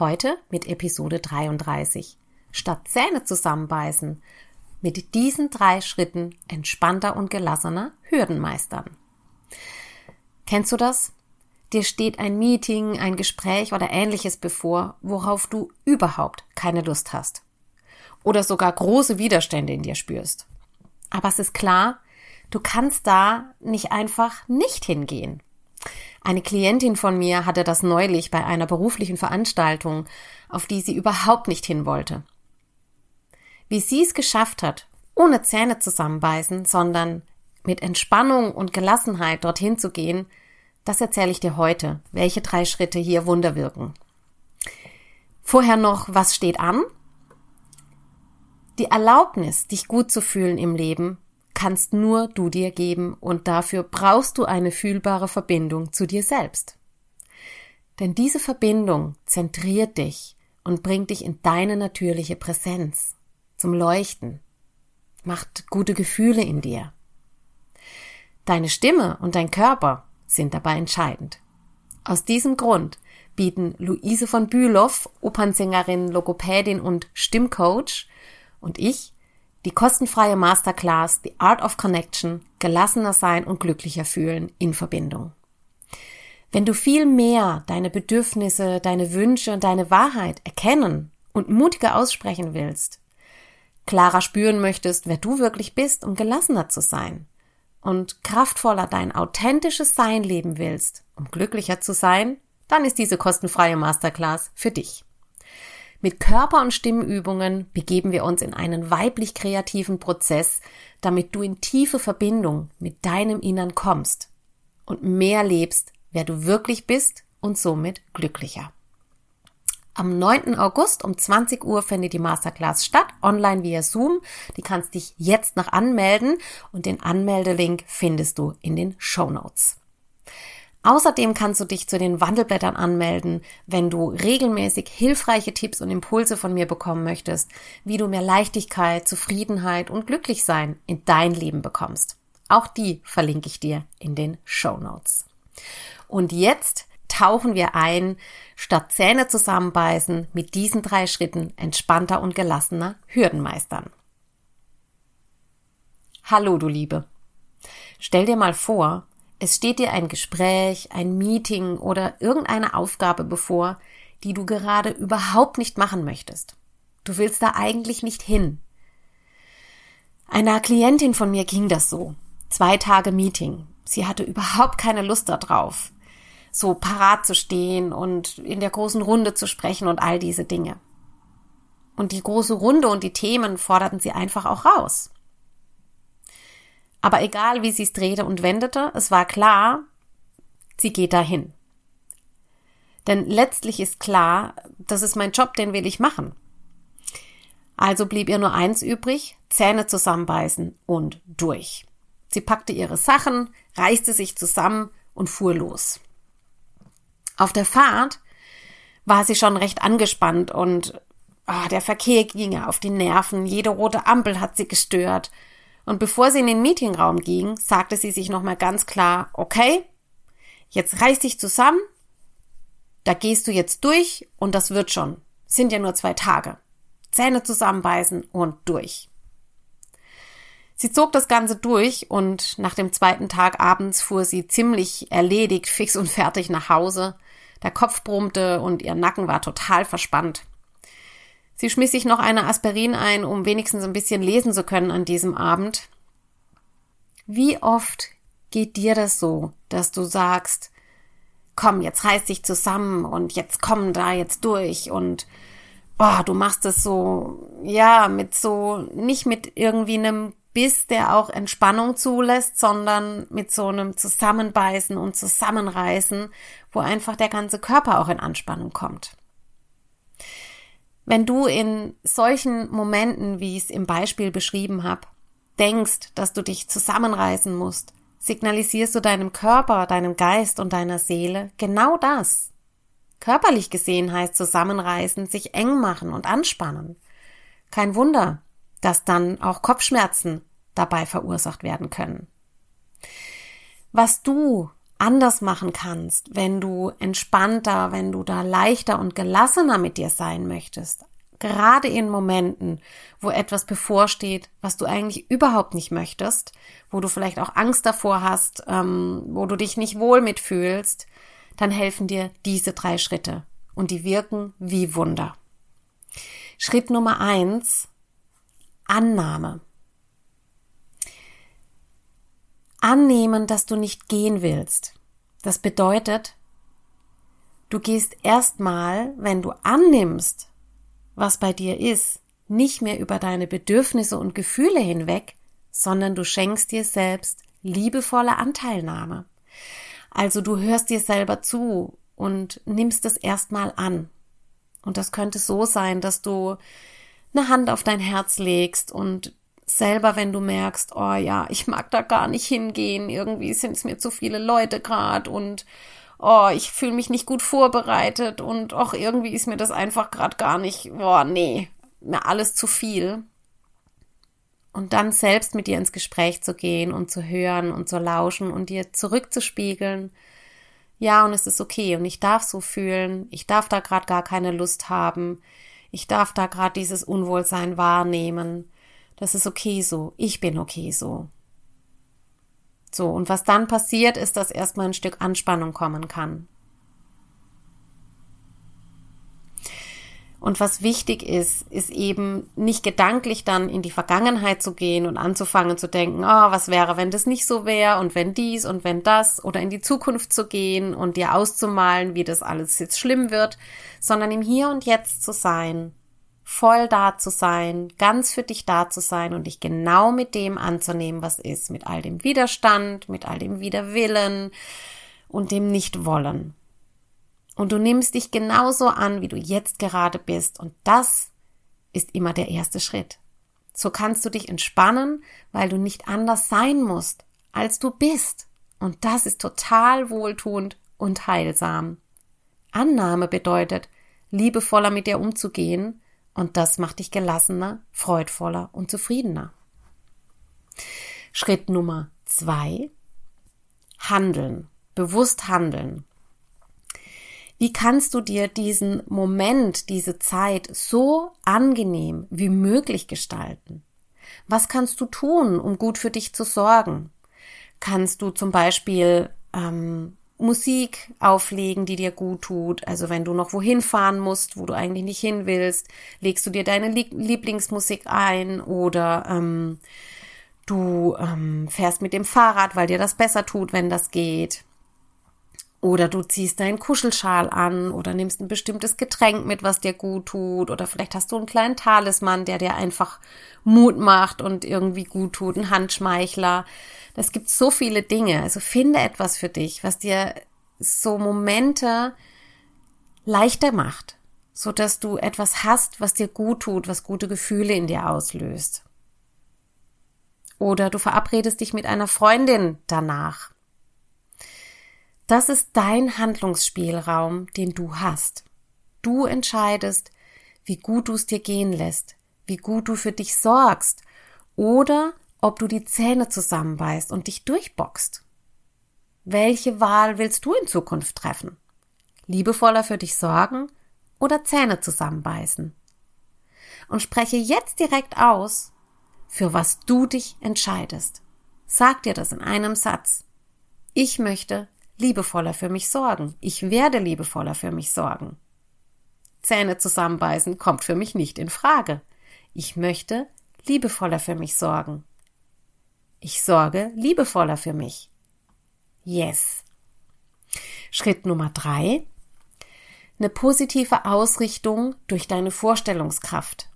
Heute mit Episode 33. Statt Zähne zusammenbeißen, mit diesen drei Schritten entspannter und gelassener Hürden meistern. Kennst du das? Dir steht ein Meeting, ein Gespräch oder ähnliches bevor, worauf du überhaupt keine Lust hast. Oder sogar große Widerstände in dir spürst. Aber es ist klar, du kannst da nicht einfach nicht hingehen. Eine Klientin von mir hatte das neulich bei einer beruflichen Veranstaltung, auf die sie überhaupt nicht hin wollte. Wie sie es geschafft hat, ohne Zähne zusammenbeißen, sondern mit Entspannung und Gelassenheit dorthin zu gehen, das erzähle ich dir heute, welche drei Schritte hier Wunder wirken. Vorher noch, was steht an? Die Erlaubnis, dich gut zu fühlen im Leben, kannst nur du dir geben und dafür brauchst du eine fühlbare Verbindung zu dir selbst. Denn diese Verbindung zentriert dich und bringt dich in deine natürliche Präsenz, zum Leuchten, macht gute Gefühle in dir. Deine Stimme und dein Körper sind dabei entscheidend. Aus diesem Grund bieten Luise von Bülow, Opernsängerin, Logopädin und Stimmcoach und ich die kostenfreie Masterclass The Art of Connection, gelassener sein und glücklicher fühlen in Verbindung. Wenn du viel mehr deine Bedürfnisse, deine Wünsche und deine Wahrheit erkennen und mutiger aussprechen willst, klarer spüren möchtest, wer du wirklich bist, um gelassener zu sein und kraftvoller dein authentisches Sein leben willst, um glücklicher zu sein, dann ist diese kostenfreie Masterclass für dich. Mit Körper- und Stimmübungen begeben wir uns in einen weiblich kreativen Prozess, damit du in tiefe Verbindung mit deinem Innern kommst und mehr lebst, wer du wirklich bist und somit glücklicher. Am 9. August um 20 Uhr findet die Masterclass statt, online via Zoom. Die kannst dich jetzt noch anmelden und den Anmeldelink findest du in den Show Notes. Außerdem kannst du dich zu den Wandelblättern anmelden, wenn du regelmäßig hilfreiche Tipps und Impulse von mir bekommen möchtest, wie du mehr Leichtigkeit, Zufriedenheit und Glücklichsein in dein Leben bekommst. Auch die verlinke ich dir in den Show Notes. Und jetzt tauchen wir ein, statt Zähne zusammenbeißen, mit diesen drei Schritten entspannter und gelassener Hürden meistern. Hallo, du Liebe. Stell dir mal vor, es steht dir ein Gespräch, ein Meeting oder irgendeine Aufgabe bevor, die du gerade überhaupt nicht machen möchtest. Du willst da eigentlich nicht hin. Einer Klientin von mir ging das so. Zwei Tage Meeting. Sie hatte überhaupt keine Lust darauf, so parat zu stehen und in der großen Runde zu sprechen und all diese Dinge. Und die große Runde und die Themen forderten sie einfach auch raus. Aber egal, wie sie es drehte und wendete, es war klar, sie geht dahin. Denn letztlich ist klar, das ist mein Job, den will ich machen. Also blieb ihr nur eins übrig, Zähne zusammenbeißen und durch. Sie packte ihre Sachen, reißte sich zusammen und fuhr los. Auf der Fahrt war sie schon recht angespannt und oh, der Verkehr ging ihr auf die Nerven, jede rote Ampel hat sie gestört und bevor sie in den Meetingraum ging, sagte sie sich nochmal ganz klar, okay, jetzt reiß dich zusammen, da gehst du jetzt durch und das wird schon. Sind ja nur zwei Tage. Zähne zusammenbeißen und durch. Sie zog das Ganze durch und nach dem zweiten Tag abends fuhr sie ziemlich erledigt, fix und fertig nach Hause. Der Kopf brummte und ihr Nacken war total verspannt. Sie schmiss sich noch eine Aspirin ein, um wenigstens ein bisschen lesen zu können an diesem Abend. Wie oft geht dir das so, dass du sagst, komm, jetzt reiß dich zusammen und jetzt komm da jetzt durch und oh, du machst es so, ja, mit so, nicht mit irgendwie einem Biss, der auch Entspannung zulässt, sondern mit so einem Zusammenbeißen und Zusammenreißen, wo einfach der ganze Körper auch in Anspannung kommt. Wenn du in solchen Momenten, wie ich es im Beispiel beschrieben habe, denkst, dass du dich zusammenreißen musst, signalisierst du deinem Körper, deinem Geist und deiner Seele genau das. Körperlich gesehen heißt zusammenreißen, sich eng machen und anspannen. Kein Wunder, dass dann auch Kopfschmerzen dabei verursacht werden können. Was du anders machen kannst, wenn du entspannter, wenn du da leichter und gelassener mit dir sein möchtest, gerade in Momenten, wo etwas bevorsteht, was du eigentlich überhaupt nicht möchtest, wo du vielleicht auch Angst davor hast, ähm, wo du dich nicht wohl mitfühlst, dann helfen dir diese drei Schritte und die wirken wie Wunder. Schritt Nummer eins, Annahme. Annehmen, dass du nicht gehen willst. Das bedeutet, du gehst erstmal, wenn du annimmst, was bei dir ist, nicht mehr über deine Bedürfnisse und Gefühle hinweg, sondern du schenkst dir selbst liebevolle Anteilnahme. Also du hörst dir selber zu und nimmst es erstmal an. Und das könnte so sein, dass du eine Hand auf dein Herz legst und selber, wenn du merkst, oh ja, ich mag da gar nicht hingehen, irgendwie sind es mir zu viele Leute gerade und oh, ich fühle mich nicht gut vorbereitet und auch irgendwie ist mir das einfach gerade gar nicht, boah, nee, mir alles zu viel. Und dann selbst mit dir ins Gespräch zu gehen und zu hören und zu lauschen und dir zurückzuspiegeln. Ja, und es ist okay und ich darf so fühlen, ich darf da gerade gar keine Lust haben, ich darf da gerade dieses Unwohlsein wahrnehmen. Das ist okay so, ich bin okay so. So, und was dann passiert, ist, dass erstmal ein Stück Anspannung kommen kann. Und was wichtig ist, ist eben nicht gedanklich dann in die Vergangenheit zu gehen und anzufangen zu denken, oh, was wäre, wenn das nicht so wäre und wenn dies und wenn das oder in die Zukunft zu gehen und dir auszumalen, wie das alles jetzt schlimm wird, sondern im Hier und Jetzt zu sein voll da zu sein, ganz für dich da zu sein und dich genau mit dem anzunehmen, was ist, mit all dem Widerstand, mit all dem Widerwillen und dem Nichtwollen. Und du nimmst dich genauso an, wie du jetzt gerade bist und das ist immer der erste Schritt. So kannst du dich entspannen, weil du nicht anders sein musst, als du bist. Und das ist total wohltuend und heilsam. Annahme bedeutet, liebevoller mit dir umzugehen und das macht dich gelassener, freudvoller und zufriedener. Schritt Nummer zwei. Handeln. Bewusst handeln. Wie kannst du dir diesen Moment, diese Zeit so angenehm wie möglich gestalten? Was kannst du tun, um gut für dich zu sorgen? Kannst du zum Beispiel ähm, Musik auflegen, die dir gut tut. Also wenn du noch wohin fahren musst, wo du eigentlich nicht hin willst, legst du dir deine Lieblingsmusik ein oder ähm, du ähm, fährst mit dem Fahrrad, weil dir das besser tut, wenn das geht. Oder du ziehst deinen Kuschelschal an oder nimmst ein bestimmtes Getränk mit, was dir gut tut. Oder vielleicht hast du einen kleinen Talisman, der dir einfach Mut macht und irgendwie gut tut, ein Handschmeichler. Es gibt so viele Dinge. Also finde etwas für dich, was dir so Momente leichter macht, so dass du etwas hast, was dir gut tut, was gute Gefühle in dir auslöst. Oder du verabredest dich mit einer Freundin danach das ist dein Handlungsspielraum, den du hast. Du entscheidest, wie gut du es dir gehen lässt, wie gut du für dich sorgst oder ob du die Zähne zusammenbeißt und dich durchboxt. Welche Wahl willst du in Zukunft treffen? Liebevoller für dich sorgen oder Zähne zusammenbeißen? Und spreche jetzt direkt aus, für was du dich entscheidest. Sag dir das in einem Satz. Ich möchte liebevoller für mich sorgen. Ich werde liebevoller für mich sorgen. Zähne zusammenbeißen kommt für mich nicht in Frage. Ich möchte liebevoller für mich sorgen. Ich sorge liebevoller für mich. Yes. Schritt Nummer drei. Eine positive Ausrichtung durch deine Vorstellungskraft.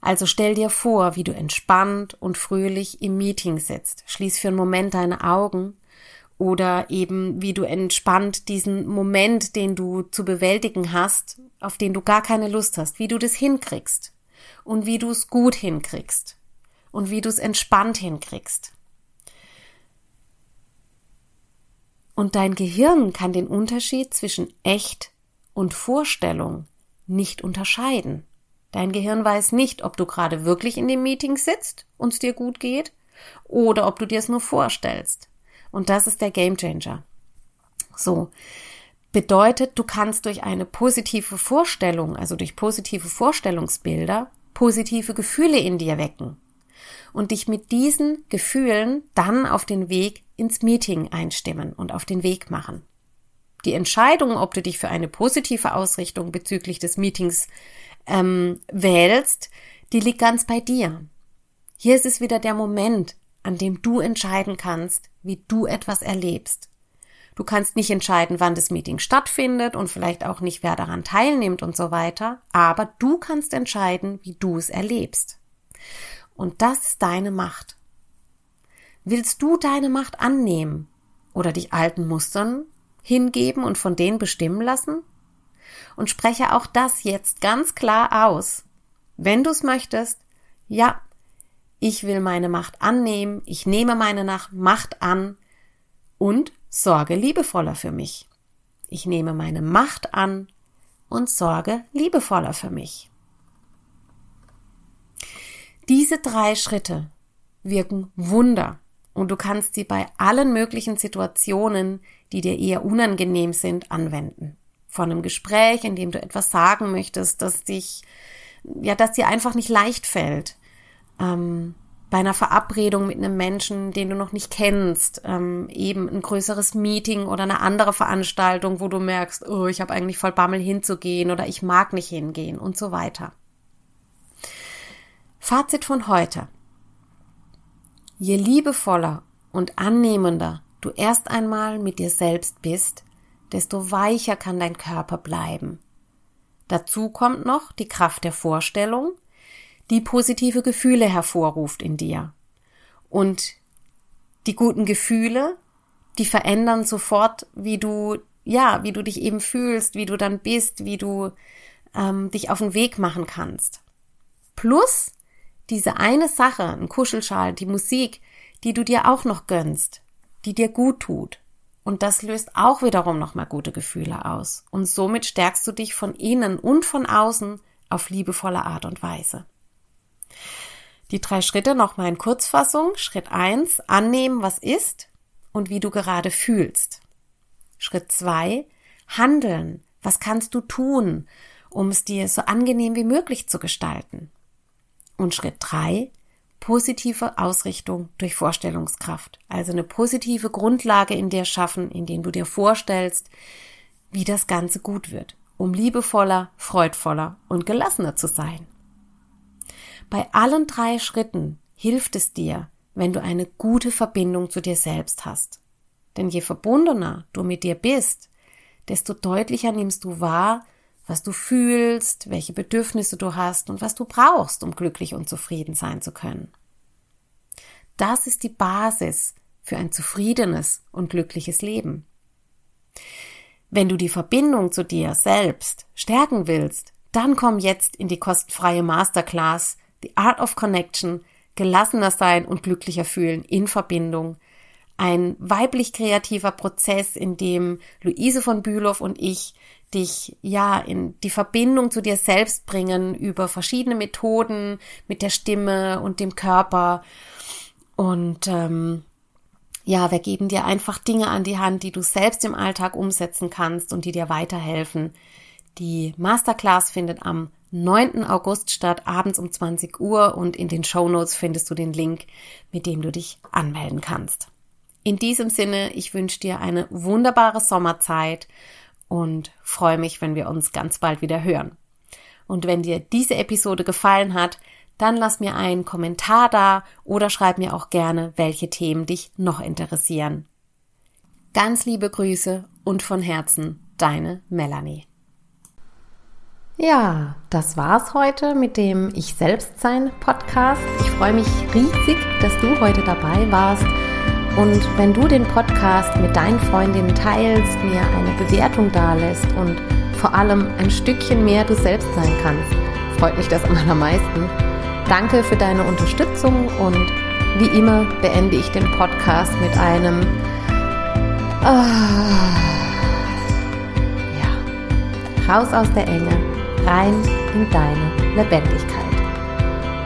Also stell dir vor, wie du entspannt und fröhlich im Meeting sitzt. Schließ für einen Moment deine Augen oder eben wie du entspannt diesen Moment, den du zu bewältigen hast, auf den du gar keine Lust hast, wie du das hinkriegst und wie du es gut hinkriegst und wie du es entspannt hinkriegst. Und dein Gehirn kann den Unterschied zwischen echt und Vorstellung nicht unterscheiden. Dein Gehirn weiß nicht, ob du gerade wirklich in dem Meeting sitzt und es dir gut geht oder ob du dir es nur vorstellst. Und das ist der Gamechanger. So. Bedeutet, du kannst durch eine positive Vorstellung, also durch positive Vorstellungsbilder, positive Gefühle in dir wecken und dich mit diesen Gefühlen dann auf den Weg ins Meeting einstimmen und auf den Weg machen. Die Entscheidung, ob du dich für eine positive Ausrichtung bezüglich des Meetings ähm, wählst, die liegt ganz bei dir. Hier ist es wieder der Moment, an dem du entscheiden kannst, wie du etwas erlebst. Du kannst nicht entscheiden, wann das Meeting stattfindet und vielleicht auch nicht, wer daran teilnimmt und so weiter, aber du kannst entscheiden, wie du es erlebst. Und das ist deine Macht. Willst du deine Macht annehmen oder dich alten Mustern hingeben und von denen bestimmen lassen? Und spreche auch das jetzt ganz klar aus. Wenn du es möchtest, ja, ich will meine Macht annehmen, ich nehme meine Macht an und sorge liebevoller für mich. Ich nehme meine Macht an und sorge liebevoller für mich. Diese drei Schritte wirken Wunder und du kannst sie bei allen möglichen Situationen, die dir eher unangenehm sind, anwenden. Von einem Gespräch, in dem du etwas sagen möchtest, das dich, ja, das dir einfach nicht leicht fällt, ähm, bei einer Verabredung mit einem Menschen, den du noch nicht kennst, ähm, eben ein größeres Meeting oder eine andere Veranstaltung, wo du merkst, oh, ich habe eigentlich voll Bammel hinzugehen oder ich mag nicht hingehen und so weiter. Fazit von heute. Je liebevoller und annehmender du erst einmal mit dir selbst bist, desto weicher kann dein Körper bleiben. Dazu kommt noch die Kraft der Vorstellung, die positive Gefühle hervorruft in dir. Und die guten Gefühle, die verändern sofort, wie du, ja, wie du dich eben fühlst, wie du dann bist, wie du ähm, dich auf den Weg machen kannst. Plus diese eine Sache, ein Kuschelschal, die Musik, die du dir auch noch gönnst, die dir gut tut. Und das löst auch wiederum nochmal gute Gefühle aus. Und somit stärkst du dich von innen und von außen auf liebevolle Art und Weise. Die drei Schritte nochmal in Kurzfassung. Schritt eins annehmen, was ist und wie du gerade fühlst. Schritt zwei handeln. Was kannst du tun, um es dir so angenehm wie möglich zu gestalten? Und Schritt drei positive Ausrichtung durch Vorstellungskraft. Also eine positive Grundlage in dir schaffen, in dem du dir vorstellst, wie das Ganze gut wird, um liebevoller, freudvoller und gelassener zu sein. Bei allen drei Schritten hilft es dir, wenn du eine gute Verbindung zu dir selbst hast. Denn je verbundener du mit dir bist, desto deutlicher nimmst du wahr, was du fühlst, welche Bedürfnisse du hast und was du brauchst, um glücklich und zufrieden sein zu können. Das ist die Basis für ein zufriedenes und glückliches Leben. Wenn du die Verbindung zu dir selbst stärken willst, dann komm jetzt in die kostenfreie Masterclass The Art of Connection, gelassener sein und glücklicher fühlen in Verbindung. Ein weiblich kreativer Prozess, in dem Luise von Bülow und ich dich ja in die Verbindung zu dir selbst bringen über verschiedene Methoden mit der Stimme und dem Körper. Und ähm, ja, wir geben dir einfach Dinge an die Hand, die du selbst im Alltag umsetzen kannst und die dir weiterhelfen. Die Masterclass findet am 9. August statt, abends um 20 Uhr und in den Show Notes findest du den Link, mit dem du dich anmelden kannst. In diesem Sinne, ich wünsche dir eine wunderbare Sommerzeit und freue mich, wenn wir uns ganz bald wieder hören. Und wenn dir diese Episode gefallen hat, dann lass mir einen Kommentar da oder schreib mir auch gerne, welche Themen dich noch interessieren. Ganz liebe Grüße und von Herzen, deine Melanie. Ja, das war's heute mit dem Ich Selbstsein Podcast. Ich freue mich riesig, dass du heute dabei warst. Und wenn du den Podcast mit deinen Freundinnen teilst, mir eine Bewertung dalässt und vor allem ein Stückchen mehr du selbst sein kannst, freut mich das am allermeisten. Danke für deine Unterstützung und wie immer beende ich den Podcast mit einem ah, ja, raus aus der Enge, rein in deine Lebendigkeit.